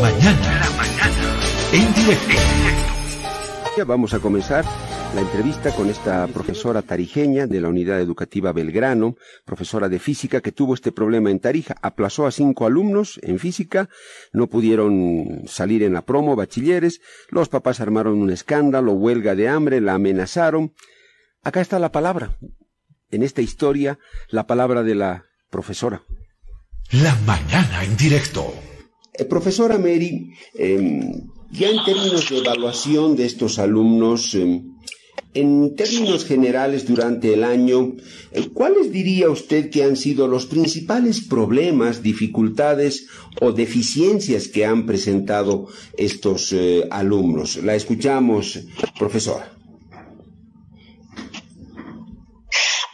mañana. La mañana. En directo. Vamos a comenzar la entrevista con esta profesora tarijeña de la Unidad Educativa Belgrano, profesora de física que tuvo este problema en Tarija. Aplazó a cinco alumnos en física, no pudieron salir en la promo, bachilleres, los papás armaron un escándalo, huelga de hambre, la amenazaron. Acá está la palabra, en esta historia, la palabra de la profesora. La mañana en directo. Eh, profesora Mary, em, ya en términos de evaluación de estos alumnos, em, en términos generales durante el año, eh, ¿cuáles diría usted que han sido los principales problemas, dificultades o deficiencias que han presentado estos eh, alumnos? La escuchamos, profesora.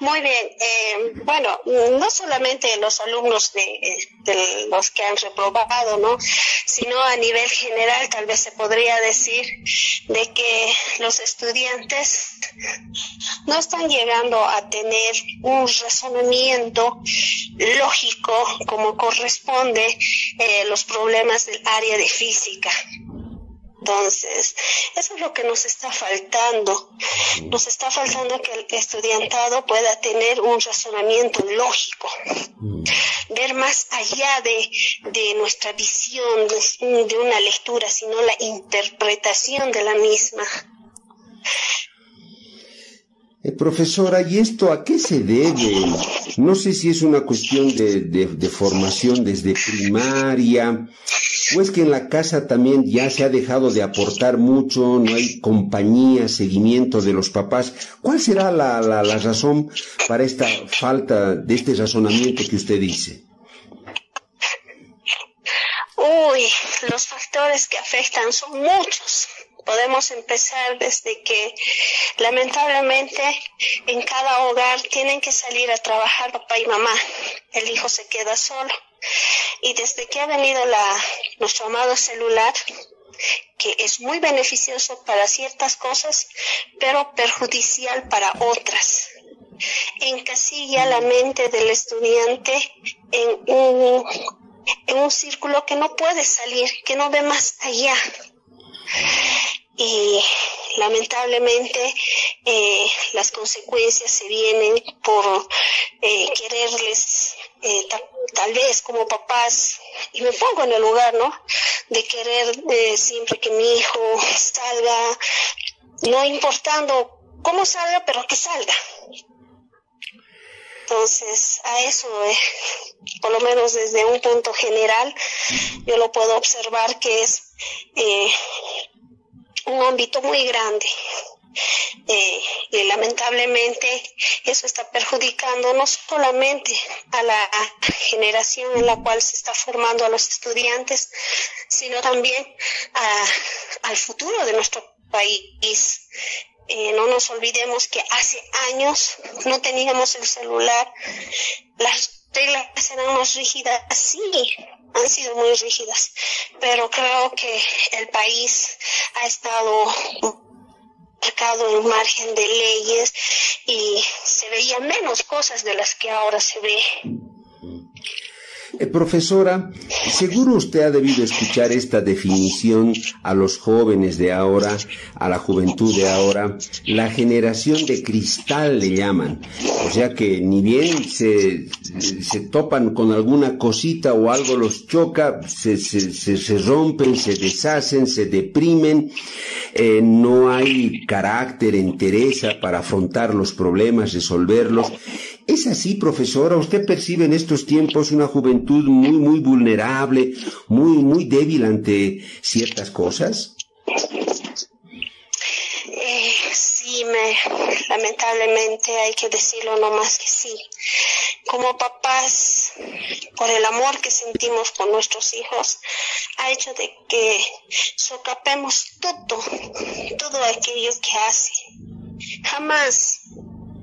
Muy bien. Eh, bueno, no solamente los alumnos de, los que han reprobado, ¿no? Sino a nivel general, tal vez se podría decir de que los estudiantes no están llegando a tener un razonamiento lógico como corresponde eh, los problemas del área de física. Entonces, eso es lo que nos está faltando. Nos está faltando que el estudiantado pueda tener un razonamiento lógico, ver más allá de, de nuestra visión de una lectura, sino la interpretación de la misma. Eh, profesora, ¿y esto a qué se debe? No sé si es una cuestión de, de, formación desde primaria, o es que en la casa también ya se ha dejado de aportar mucho, no hay compañía, seguimiento de los papás. ¿Cuál será la, la, la razón para esta falta de este razonamiento que usted dice? Uy, los factores que afectan son muchos podemos empezar desde que lamentablemente en cada hogar tienen que salir a trabajar papá y mamá. El hijo se queda solo. Y desde que ha venido la, nuestro amado celular, que es muy beneficioso para ciertas cosas, pero perjudicial para otras. Encasilla la mente del estudiante en un, en un círculo que no puede salir, que no ve más allá y lamentablemente eh, las consecuencias se vienen por eh, quererles eh, tal vez como papás y me pongo en el lugar no de querer siempre que mi hijo salga no importando cómo salga pero que salga. Entonces a eso por lo menos desde un punto general yo lo puedo observar que es un ámbito muy grande. Eh, y lamentablemente eso está perjudicando no solamente a la generación en la cual se está formando a los estudiantes, sino también al futuro de nuestro país. Eh, no nos olvidemos que hace años no teníamos el celular, las reglas eran más rígidas, sí, han sido muy rígidas, pero creo que el país ha estado marcado en margen de leyes y se veían menos cosas de las que ahora se ve. Eh, profesora, seguro usted ha debido escuchar esta definición a los jóvenes de ahora, a la juventud de ahora, la generación de cristal le llaman. O sea que ni bien se, se topan con alguna cosita o algo los choca, se, se, se rompen, se deshacen, se deprimen, eh, no hay carácter, entereza para afrontar los problemas, resolverlos. ¿Es así, profesora? ¿Usted percibe en estos tiempos una juventud muy, muy vulnerable, muy, muy débil ante ciertas cosas? Eh, sí, me, lamentablemente hay que decirlo no más que sí. Como papás, por el amor que sentimos por nuestros hijos, ha hecho de que socapemos todo, todo aquello que hace. Jamás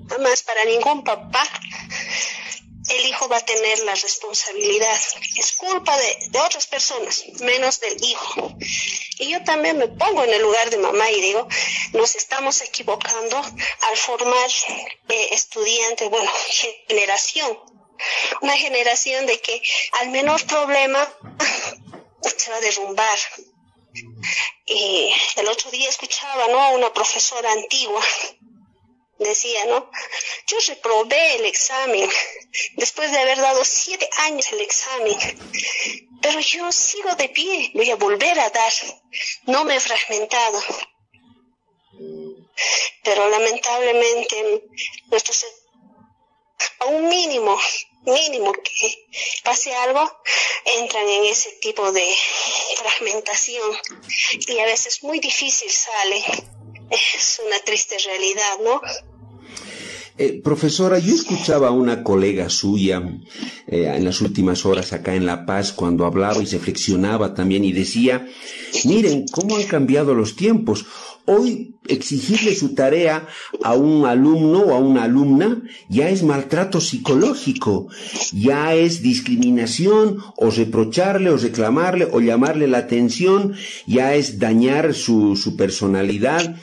Además, para ningún papá el hijo va a tener la responsabilidad. Es culpa de, otras personas, menos del hijo. Y yo también me pongo en el lugar de mamá y digo, nos estamos equivocando al formar eh, estudiantes, bueno, generación. Una generación de que al menor problema se va a derrumbar. Y el otro día escuchaba, ¿no? A una profesora antigua, decía, ¿no? Yo reprobé el examen después de haber dado siete años el examen, pero yo sigo de pie, voy a volver a dar, no me he fragmentado. Pero lamentablemente nuestros a un mínimo, mínimo que pase algo, entran en ese tipo de fragmentación y a veces muy difícil sale. Es una triste realidad, ¿no? Eh, profesora, yo escuchaba a una colega suya eh, en las últimas horas acá en La Paz cuando hablaba y se flexionaba también y decía, miren cómo han cambiado los tiempos. Hoy exigirle su tarea a un alumno o a una alumna ya es maltrato psicológico, ya es discriminación o reprocharle o reclamarle o llamarle la atención, ya es dañar su, su personalidad.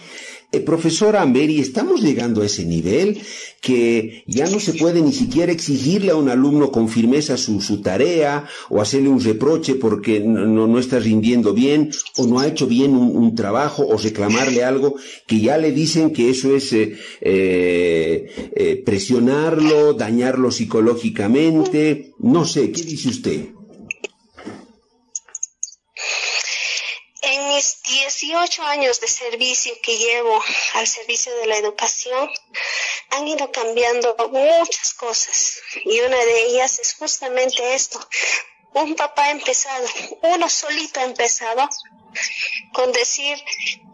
Eh, profesora Amberi, estamos llegando a ese nivel que ya no se puede ni siquiera exigirle a un alumno con firmeza su, tarea o hacerle un reproche porque no, no, está rindiendo bien o no ha hecho bien un, trabajo o reclamarle algo que ya le dicen que eso es eh, eh, presionarlo, dañarlo psicológicamente. No sé, ¿qué dice usted? En mis 18 años de servicio que llevo al servicio de la educación, han ido cambiando muchas cosas y una de ellas es justamente esto. Un papá empezado, uno solito empezado con decir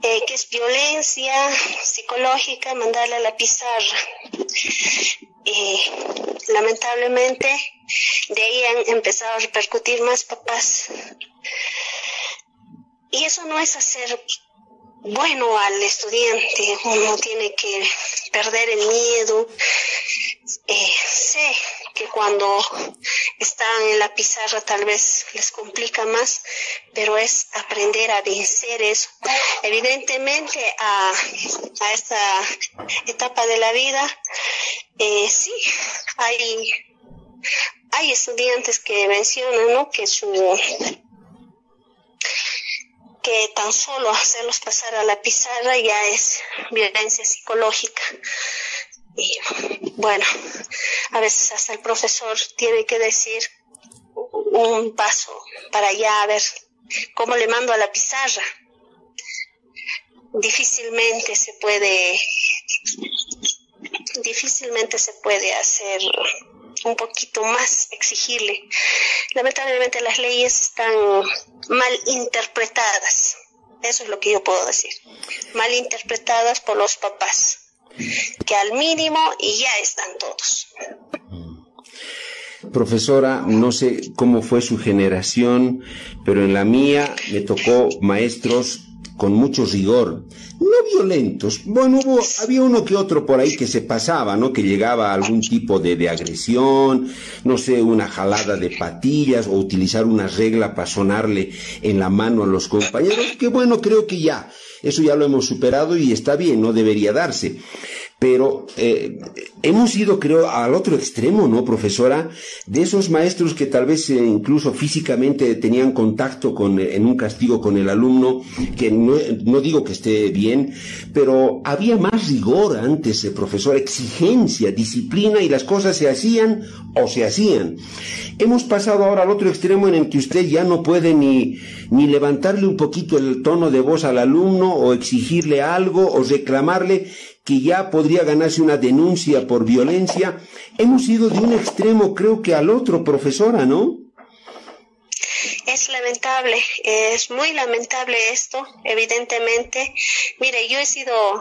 eh, que es violencia psicológica mandarle a la pizarra. Y lamentablemente de ahí han empezado a repercutir más papás y eso no es hacer bueno al estudiante, uno tiene que perder el miedo. Eh, sé que cuando están en la pizarra tal vez les complica más, pero es aprender a vencer eso. Evidentemente a, a esta etapa de la vida, eh, sí, hay, hay estudiantes que mencionan ¿no? que su que tan solo hacerlos pasar a la pizarra ya es violencia psicológica. Y bueno, a veces hasta el profesor tiene que decir un paso para allá a ver cómo le mando a la pizarra. Difícilmente se puede, difícilmente se puede hacer un poquito más, exigirle. Lamentablemente las leyes están mal interpretadas. Eso es lo que yo puedo decir. Mal interpretadas por los papás. Que al mínimo y ya están todos. Profesora, no sé cómo fue su generación, pero en la mía me tocó maestros con mucho rigor, no violentos. Bueno, hubo, había uno que otro por ahí que se pasaba, ¿no? Que llegaba a algún tipo de, de agresión, no sé, una jalada de patillas o utilizar una regla para sonarle en la mano a los compañeros, que bueno, creo que ya, eso ya lo hemos superado y está bien, no debería darse pero eh, hemos ido, creo, al otro extremo, ¿no, profesora? De esos maestros que tal vez eh, incluso físicamente tenían contacto con, eh, en un castigo con el alumno, que no, no, digo que esté bien, pero había más rigor antes, profesor, exigencia, disciplina y las cosas se hacían o se hacían. Hemos pasado ahora al otro extremo en el que usted ya no puede ni, ni levantarle un poquito el tono de voz al alumno o exigirle algo o reclamarle que ya podría ganarse una denuncia por violencia, hemos ido de un extremo creo que al otro, profesora, ¿no? Es lamentable, es muy lamentable esto, evidentemente. Mire, yo he sido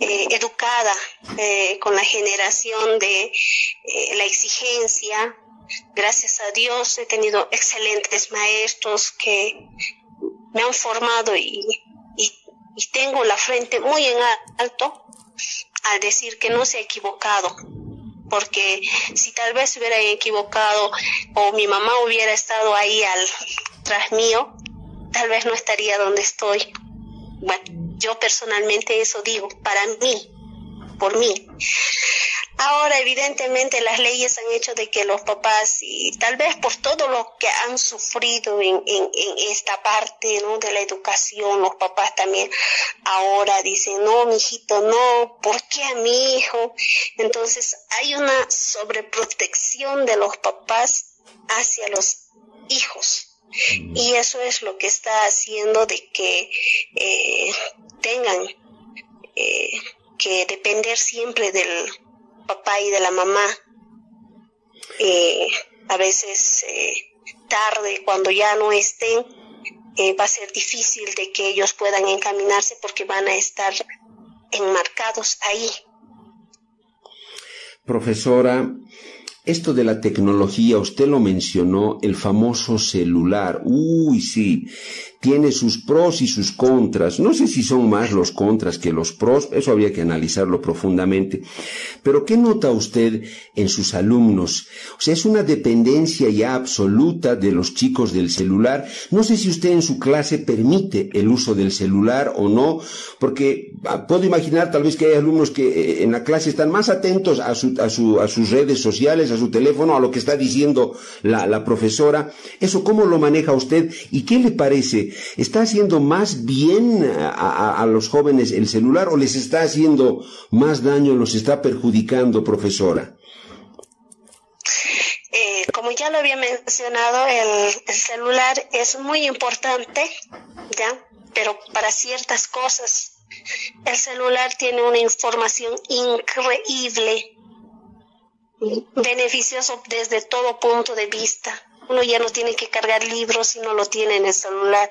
eh, educada eh, con la generación de eh, la exigencia. Gracias a Dios he tenido excelentes maestros que me han formado y, y, y tengo la frente muy en alto al decir que no se ha equivocado, porque si tal vez hubiera equivocado o mi mamá hubiera estado ahí al tras mío, tal vez no estaría donde estoy. Bueno, yo personalmente eso digo, para mí. Por mí. Ahora, evidentemente, las leyes han hecho de que los papás, y tal vez por todo lo que han sufrido en, en, esta parte ¿no? de la educación, los papás también ahora dicen, no, mi hijito, no, ¿por qué a mi hijo? Entonces, hay una sobreprotección de los papás hacia los hijos. Mm. Y eso es lo que está haciendo de que eh, tengan eh, que depender siempre del papá y de la mamá. Eh, a veces eh, tarde, cuando ya no estén, eh, va a ser difícil de que ellos puedan encaminarse porque van a estar enmarcados ahí. Profesora, esto de la tecnología, usted lo mencionó, el famoso celular. Uy, sí tiene sus pros y sus contras. No sé si son más los contras que los pros, eso habría que analizarlo profundamente. Pero ¿qué nota usted en sus alumnos? O sea, es una dependencia ya absoluta de los chicos del celular. No sé si usted en su clase permite el uso del celular o no, porque ah, puedo imaginar tal vez que hay alumnos que eh, en la clase están más atentos a, su, a, su, a sus redes sociales, a su teléfono, a lo que está diciendo la, la profesora. ¿Eso cómo lo maneja usted y qué le parece? ¿Está haciendo más bien a, los jóvenes el celular o les está haciendo más daño, los está perjudicando, profesora? Ya lo había mencionado, el, el, celular es muy importante, ¿ya? Pero para ciertas cosas. El celular tiene una información increíble, beneficioso desde todo punto de vista. Uno ya no tiene que cargar libros si no lo tiene en el celular.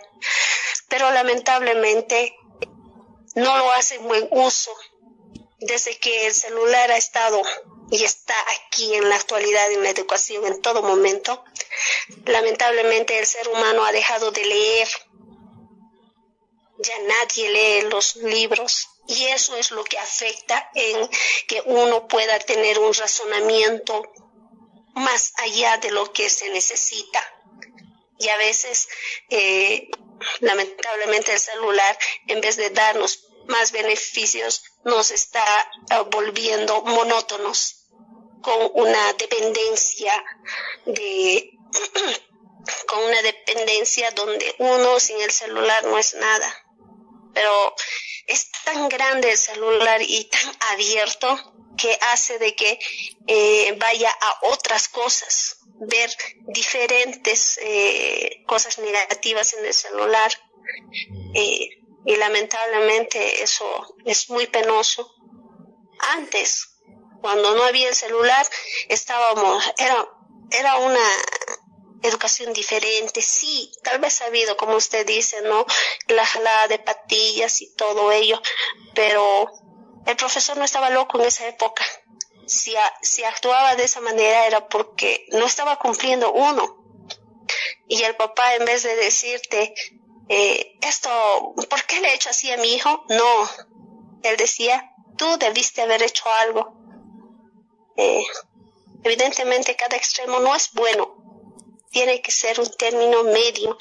Pero lamentablemente no lo hacen buen uso. Desde que el celular ha estado y está aquí en la actualidad en la educación en todo momento, lamentablemente el ser humano ha dejado de leer. Ya nadie lee los libros y eso es lo que afecta en que uno pueda tener un razonamiento más allá de lo que se necesita. Y a veces, eh, lamentablemente, el celular, en vez de darnos más beneficios, nos está eh, volviendo monótonos, con una dependencia de con una dependencia donde uno sin el celular no es nada. Pero es tan grande el celular y tan abierto que hace de que eh, vaya a otras cosas, ver diferentes eh, cosas negativas en el celular. Eh, y lamentablemente eso es muy penoso. Antes, cuando no había el celular, estábamos, era, era una educación diferente, sí, tal vez ha habido, como usted dice, ¿no? La jalada de patillas y todo ello, pero el profesor no estaba loco en esa época. Si, si actuaba de esa manera era porque no estaba cumpliendo uno. Y el papá, en vez de decirte, eh, esto, ¿por qué le he hecho así a mi hijo? No. Él decía, tú debiste haber hecho algo. Eh, evidentemente cada extremo no es bueno. Tiene que ser un término medio.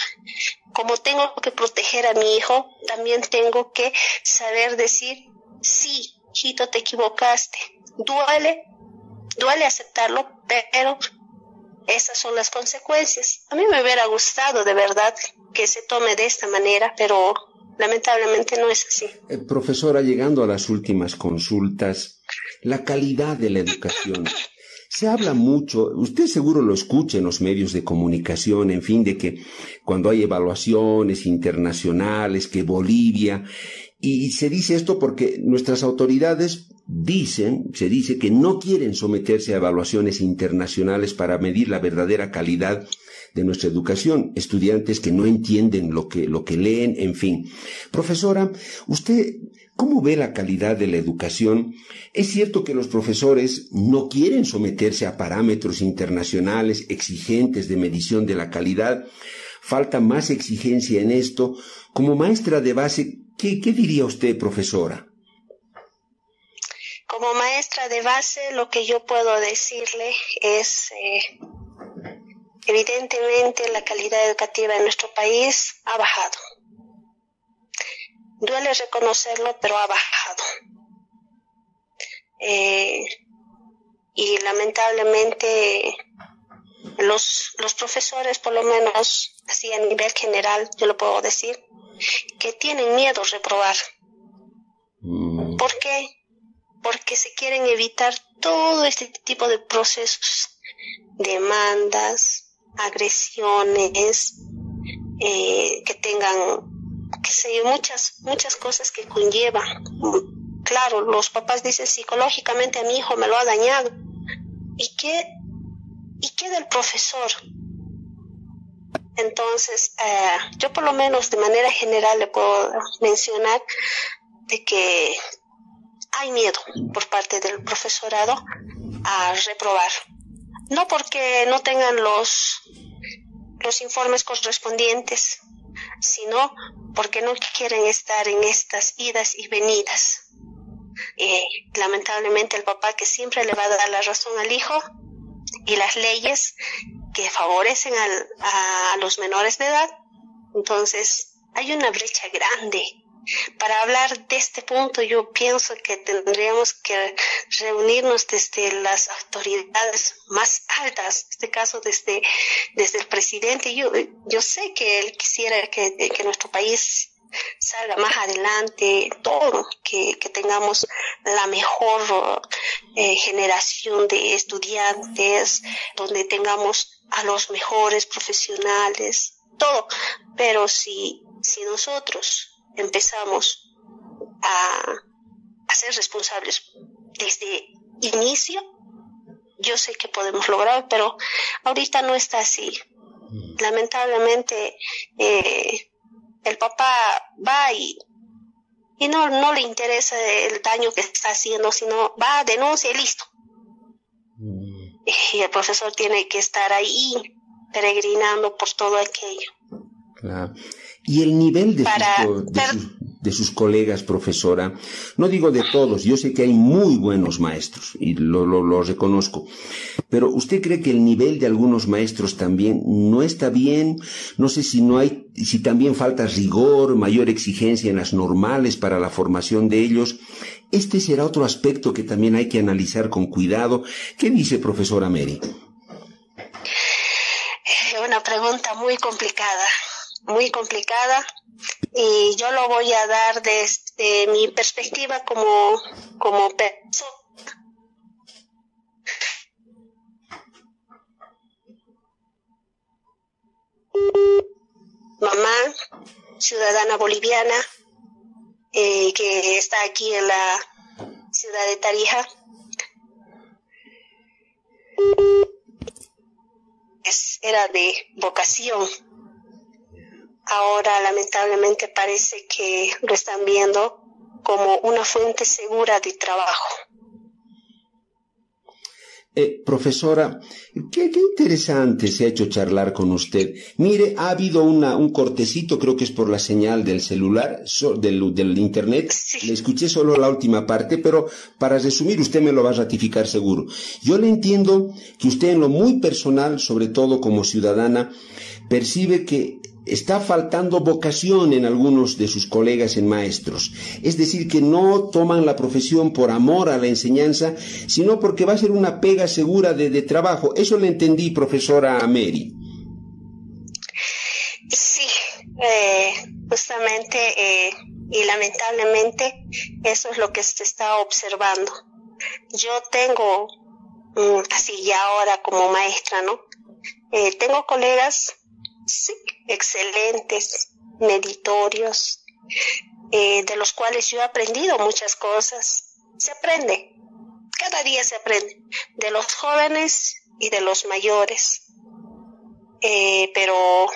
Como tengo que proteger a mi hijo, también tengo que saber decir, sí, hijito, te equivocaste. Duele, duele aceptarlo, pero esas son las consecuencias. A mí me hubiera gustado de verdad que se tome de esta manera, pero lamentablemente no es así. Eh, profesora, llegando a las últimas consultas, la calidad de la educación. Se habla mucho, usted seguro lo escucha en los medios de comunicación, en fin, de que cuando hay evaluaciones internacionales, que Bolivia, y se dice esto porque nuestras autoridades dicen, se dice que no quieren someterse a evaluaciones internacionales para medir la verdadera calidad de nuestra educación, estudiantes que no entienden lo que, lo que leen, en fin. Profesora, usted, ¿cómo ve la calidad de la educación? Es cierto que los profesores no quieren someterse a parámetros internacionales exigentes de medición de la calidad. Falta más exigencia en esto. Como maestra de base, ¿Qué, diría usted, profesora? Como maestra de base, lo que yo puedo decirle es, eh, evidentemente, la calidad educativa en nuestro país ha bajado. Duele reconocerlo, pero ha bajado. eh, y lamentablemente los, los profesores, por lo menos así a nivel general, yo lo puedo decir, que tienen miedo a reprobar. Mm. ¿Por qué? Porque se quieren evitar todo este tipo de procesos, demandas, agresiones, eh, que tengan, qué sé yo, muchas, muchas cosas que conllevan. Claro, los papás dicen psicológicamente a mi hijo me lo ha dañado. ¿Y qué, y qué del profesor? Entonces, eh, yo por lo menos de manera general le puedo mencionar de que hay miedo por parte del profesorado a reprobar. No porque no tengan los, los informes correspondientes, sino porque no quieren estar en estas idas y venidas. Eh, lamentablemente el papá que siempre le va a dar la razón al hijo y las leyes que favorecen a, los menores de edad. Entonces, hay una brecha grande. Para hablar de este punto, yo pienso que tendríamos que reunirnos desde las autoridades más altas, en este caso desde, desde el presidente. Yo, yo sé que él quisiera que, que nuestro país salga más adelante, todo, que, tengamos la mejor eh, generación de estudiantes, donde tengamos a los mejores profesionales, todo. Pero si, si nosotros empezamos a, a ser responsables desde inicio, yo sé que podemos lograr, pero ahorita no está así. Mm. Lamentablemente, eh, el papá va y, y no, no le interesa el daño que está haciendo, sino va, denuncia y listo. Mm. Y el profesor tiene que estar ahí peregrinando por todo aquello. Claro. Y el nivel de, de sus colegas, profesora. No digo de todos, yo sé que hay muy buenos maestros y lo, lo, reconozco. Pero ¿usted cree que el nivel de algunos maestros también no está bien? No sé si no hay, si también falta rigor, mayor exigencia en las normales para la formación de ellos. Este será otro aspecto que también hay que analizar con cuidado. ¿Qué dice profesora Mary? Una pregunta muy complicada, muy complicada y yo lo voy a dar desde mi perspectiva como, como persona. Mamá, ciudadana boliviana, eh, que está aquí en la ciudad de Tarija. era de vocación ahora lamentablemente parece que lo están viendo como una fuente segura de trabajo. Eh, profesora, qué, interesante se ha hecho charlar con usted. Mire, ha habido una, un cortecito, creo que es por la señal del celular, del, del, internet. Le escuché solo la última parte, pero para resumir, usted me lo va a ratificar seguro. Yo le entiendo que usted en lo muy personal, sobre todo como ciudadana, percibe que está faltando vocación en algunos de sus colegas en maestros. Es decir, que no toman la profesión por amor a la enseñanza, sino porque va a ser una pega segura de, trabajo. Eso le entendí, profesora Mary. Sí, eh, justamente eh, y lamentablemente eso es lo que se está observando. Yo tengo, mm, así ya ahora como maestra, ¿no? Eh, tengo colegas sí, excelentes, meditorios, eh, de los cuales yo he aprendido muchas cosas. Se aprende, cada día se aprende, de los jóvenes y de los mayores. Eh, pero,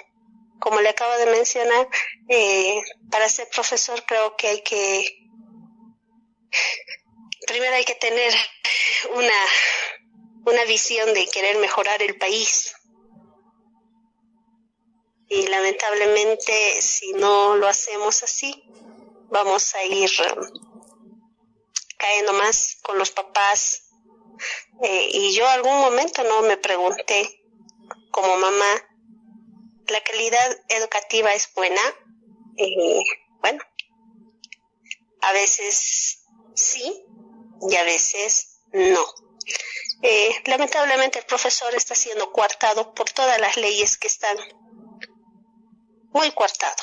como le acabo de mencionar, eh, para ser profesor creo que hay que, primero hay que tener una, una visión de querer mejorar el país y lamentablemente si no lo hacemos así, vamos a ir um, cayendo más con los papás. Eh, y yo algún momento no me pregunté como mamá, la calidad educativa es buena. Y bueno, a veces sí, y a veces no. Eh, lamentablemente el profesor está siendo coartado por todas las leyes que están muy coartado.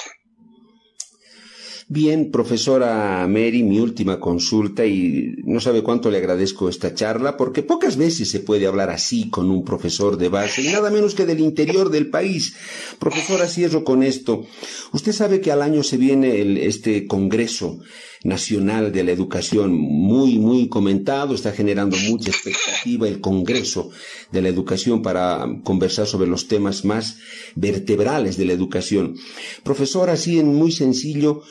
Bien, profesora Mary, mi última consulta y no sabe cuánto le agradezco esta charla porque pocas veces se puede hablar así con un profesor de base y nada menos que del interior del país. Profesora, cierro con esto. Usted sabe que al año se viene el, este Congreso Nacional de la Educación muy, muy comentado, está generando mucha expectativa el Congreso de la Educación para conversar sobre los temas más vertebrales de la educación. Profesora, así en muy sencillo,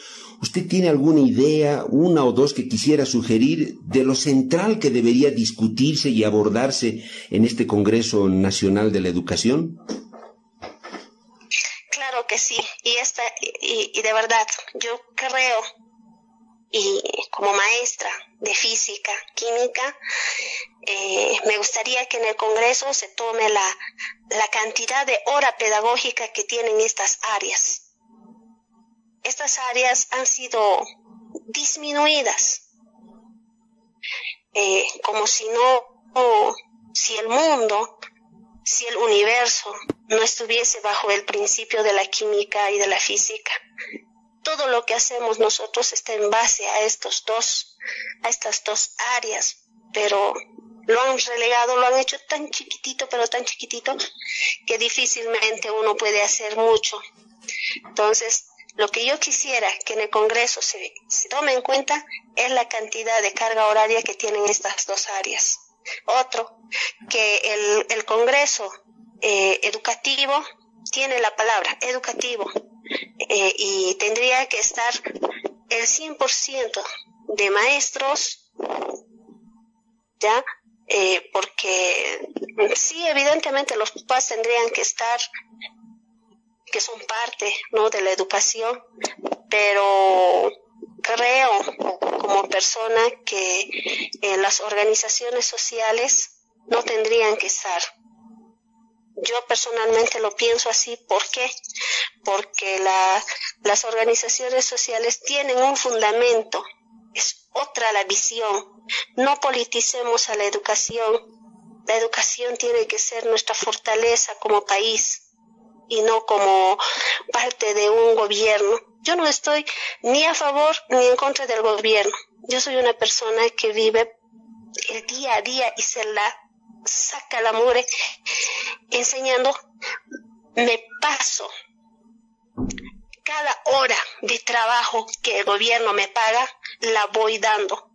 ¿Usted tiene alguna idea, una o dos que quisiera sugerir de lo central que debería discutirse y abordarse en este Congreso Nacional de la Educación? Claro que sí, y, esta, y, de verdad, yo creo, y como maestra de física, química, eh, me gustaría que en el Congreso se tome la, la cantidad de hora pedagógica que tienen estas áreas estas áreas han sido disminuidas, eh, como si no, si el mundo, si el universo no estuviese bajo el principio de la química y de la física. Todo lo que hacemos nosotros está en base a estos dos, a estas dos áreas, pero lo han relegado, lo han hecho tan chiquitito, pero tan chiquitito, que difícilmente uno puede hacer mucho. Entonces, lo que yo quisiera que en el Congreso se, tome en cuenta es la cantidad de carga horaria que tienen estas dos áreas. Otro, que el, Congreso eh, educativo tiene la palabra educativo eh, y tendría que estar el 100% de maestros, ¿ya? Eh, porque sí, evidentemente los papás tendrían que estar que son parte ¿no? de la educación, pero creo como persona que eh, las organizaciones sociales no tendrían que estar. Yo personalmente lo pienso así, ¿por qué? Porque la, las organizaciones sociales tienen un fundamento, es otra la visión. No politicemos a la educación. La educación tiene que ser nuestra fortaleza como país y no como parte de un gobierno. Yo no estoy ni a favor ni en contra del gobierno. Yo soy una persona que vive el día a día y se la saca la mugre enseñando. Me paso cada hora de trabajo que el gobierno me paga, la voy dando.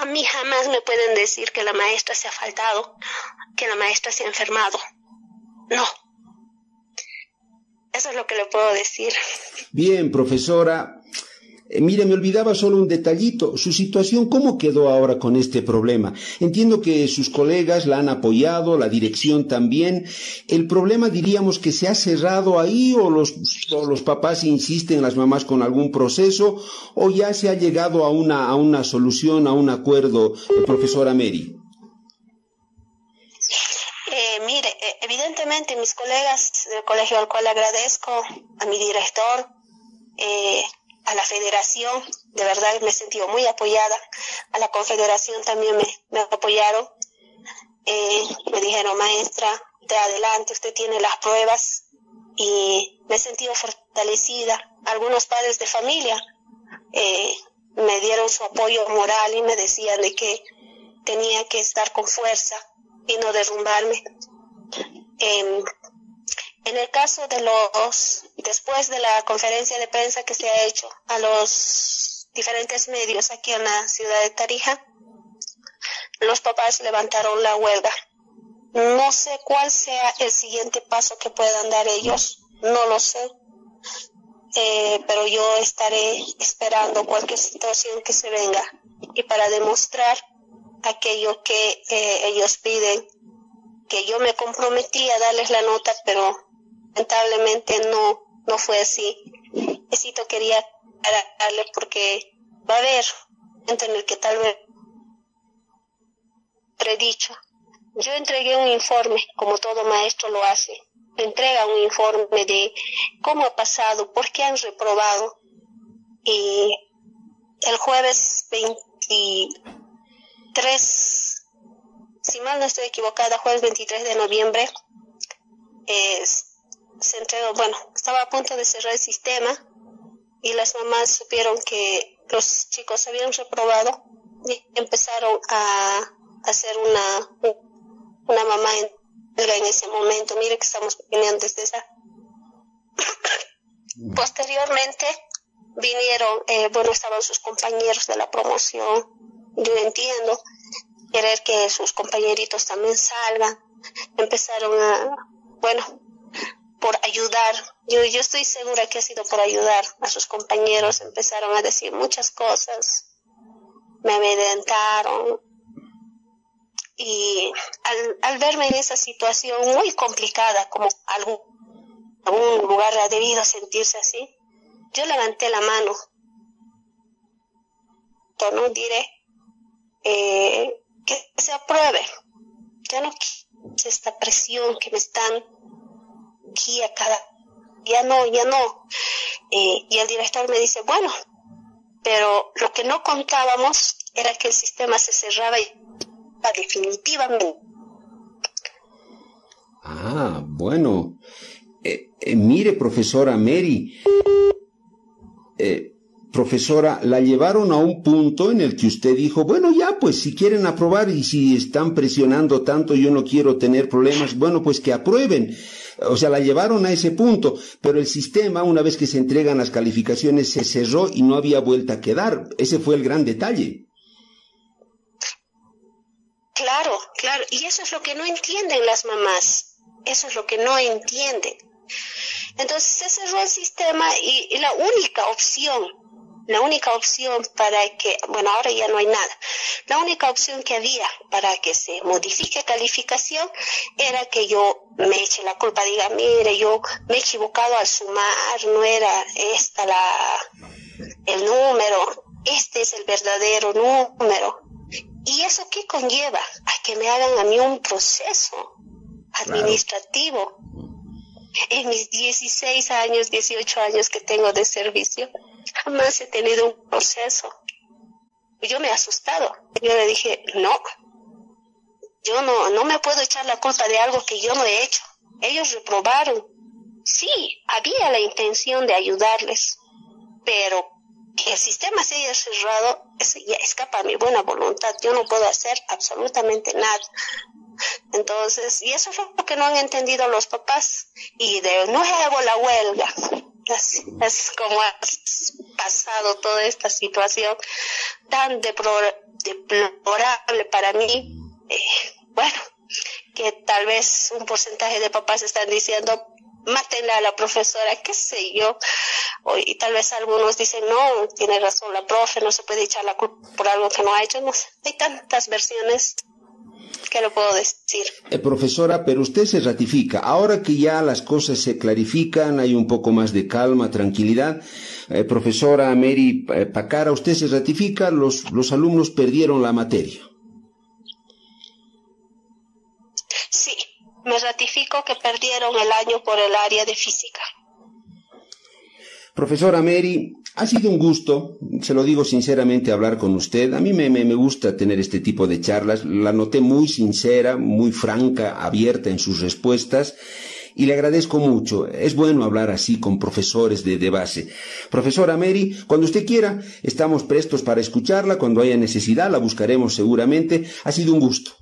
A mí jamás me pueden decir que la maestra se ha faltado, que la maestra se ha enfermado. No, eso es lo que le puedo decir. Bien, profesora. Eh, mire, me olvidaba solo un detallito. Su situación, ¿cómo quedó ahora con este problema? Entiendo que sus colegas la han apoyado, la dirección también. ¿El problema diríamos que se ha cerrado ahí o los, los papás insisten, las mamás, con algún proceso o ya se ha llegado a una, a una solución, a un acuerdo, profesora Mary? Evidentemente mis colegas del colegio al cual agradezco, a mi director, eh, a la federación, de verdad me he sentido muy apoyada, a la confederación también me, apoyaron, me dijeron, maestra, de adelante, usted tiene las pruebas y me he sentido fortalecida. Algunos padres de familia me dieron su apoyo moral y me decían de que tenía que estar con fuerza y no derrumbarme. En el caso de los, después de la conferencia de prensa que se ha hecho a los diferentes medios aquí en la ciudad de Tarija, los papás levantaron la huelga. No sé cuál sea el siguiente paso que puedan dar ellos, no lo sé, eh, pero yo estaré esperando cualquier situación que se venga y para demostrar aquello que eh, ellos piden, que yo me comprometí a darles la nota, pero lamentablemente no, no fue así. Necesito quería darle porque va a haber en el que tal vez predicho. Yo entregué un informe, como todo maestro lo hace. Entrega un informe de cómo ha pasado, por qué han reprobado. Y el jueves 20, 23, si mal no estoy equivocada, jueves 23 de noviembre, se entregó, bueno, estaba a punto de cerrar el sistema y las mamás supieron que los chicos habían reprobado y empezaron a hacer una, una mamá en ese momento. Mire que estamos opinando desde esa. Posteriormente vinieron, eh, bueno, estaban sus compañeros de la promoción, yo entiendo, querer que sus compañeritos también salgan, empezaron a, bueno, por ayudar, yo, yo estoy segura que ha sido por ayudar a sus compañeros, empezaron a decir muchas cosas, me amedrentaron, y al, al, verme en esa situación muy complicada, como algún, algún lugar ha debido sentirse así, yo levanté la mano. No diré eh, que se apruebe. Ya no esta presión que me están aquí a cada... Ya no, ya no. Eh, y el director me dice, bueno, pero lo que no contábamos era que el sistema se cerraba y definitivamente. Ah, bueno. Eh, eh, mire, profesora Mary, eh, profesora, la llevaron a un punto en el que usted dijo, bueno, ya, pues si quieren aprobar y si están presionando tanto, yo no quiero tener problemas, bueno, pues que aprueben. O sea, la llevaron a ese punto, pero el sistema, una vez que se entregan las calificaciones, se cerró y no había vuelta a quedar. Ese fue el gran detalle. Claro, claro, y eso es lo que no entienden las mamás, eso es lo que no entienden. Entonces se cerró el sistema y, la única opción, la única opción para que, bueno, ahora ya no hay nada, la única opción que había para que se modifique calificación era que yo me eche la culpa, diga, mire, yo me he equivocado al sumar, no era esta la, el número, este es el verdadero número. ¿Y eso qué conlleva? A que me hagan a mí un proceso administrativo. En mis 16 años, 18 años que tengo de servicio, jamás he tenido un proceso. Yo me he asustado. Yo le dije, no, yo no, no me puedo echar la culpa de algo que yo no he hecho. Ellos reprobaron. Sí, había la intención de ayudarles, pero que el sistema se haya cerrado, eso ya escapa a mi buena voluntad. Yo no puedo hacer absolutamente nada. Entonces, y eso es lo que no han entendido los papás. Y de nuevo la huelga. Es, como ha pasado toda esta situación tan deplorable para mí. Eh, bueno, que tal vez un porcentaje de papás están diciendo, mátenla a la profesora, qué sé yo. y tal vez algunos dicen, no, tiene razón la profe, no se puede echar la culpa por algo que no ha hecho. No hay tantas versiones que lo puedo decir. Eh, profesora, pero usted se ratifica. Ahora que ya las cosas se clarifican, hay un poco más de calma, tranquilidad. Eh, profesora Mary eh, Pacara, usted se ratifica, los, los alumnos perdieron la materia. Sí, me ratifico que perdieron el año por el área de física. Profesora Mary, ha sido un gusto, se lo digo sinceramente, hablar con usted. A mí me, me, gusta tener este tipo de charlas. La noté muy sincera, muy franca, abierta en sus respuestas y le agradezco mucho. Es bueno hablar así con profesores de, de, base. Profesora Mary, cuando usted quiera, estamos prestos para escucharla. Cuando haya necesidad, la buscaremos seguramente. Ha sido un gusto.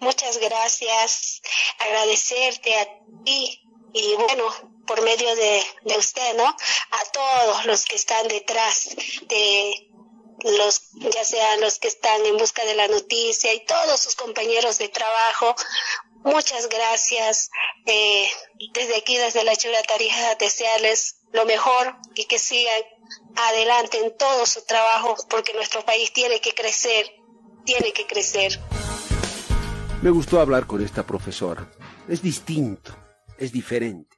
Muchas gracias. Agradecerte a ti y bueno, por medio de, de usted, ¿no? A todos los que están detrás de los, ya sean los que están en busca de la noticia y todos sus compañeros de trabajo. Muchas gracias. Eh, desde aquí, desde la Chura Tarija, desearles lo mejor y que sigan adelante en todo su trabajo porque nuestro país tiene que crecer, tiene que crecer. Me gustó hablar con esta profesora. Es distinto, es diferente.